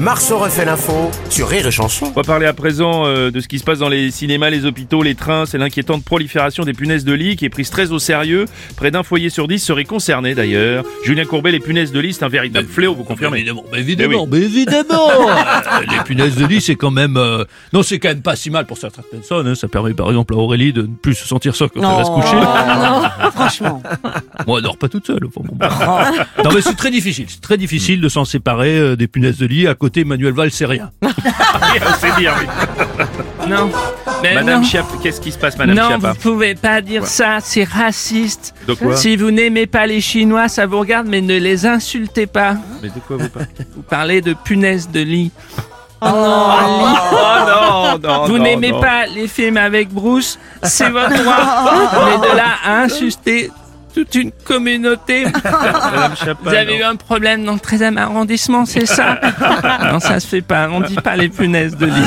Marceau refait l'info sur Rire et Chanson. On va parler à présent euh, de ce qui se passe dans les cinémas, les hôpitaux, les trains. C'est l'inquiétante prolifération des punaises de lit qui est prise très au sérieux. Près d'un foyer sur dix serait concerné d'ailleurs. Julien Courbet, les punaises de lit, c'est un véritable fléau, vous confirmez Évidemment, mais évidemment, mais évidemment. Euh, les punaises de lit, c'est quand même, euh, non, c'est quand même pas si mal pour certaines personnes. hein. Ça permet, par exemple, à Aurélie de ne plus se sentir seule quand elle va se coucher. non, franchement. Moi, elle dort pas toute seule. enfin, bon, bah. non, mais c'est très difficile. C'est très difficile de s'en séparer euh, des punaises de lit. À côté, Manuel Valls, c'est rien. C'est dire, oui. Non. Mais Madame non. Chiap, qu'est-ce qui se passe, Madame non, Chiappa vous pouvez pas dire ça, c'est raciste. De quoi Si vous n'aimez pas les Chinois, ça vous regarde, mais ne les insultez pas. Mais de quoi vous parlez Vous parlez de punaises de lit. Oh non, non, vous non, n'aimez pas les films avec Bruce, c'est votre droit. mais de là à insulter toute une communauté. Vous avez eu un problème dans le 13e arrondissement, c'est ça Non, ça se fait pas. On dit pas les punaises de lit.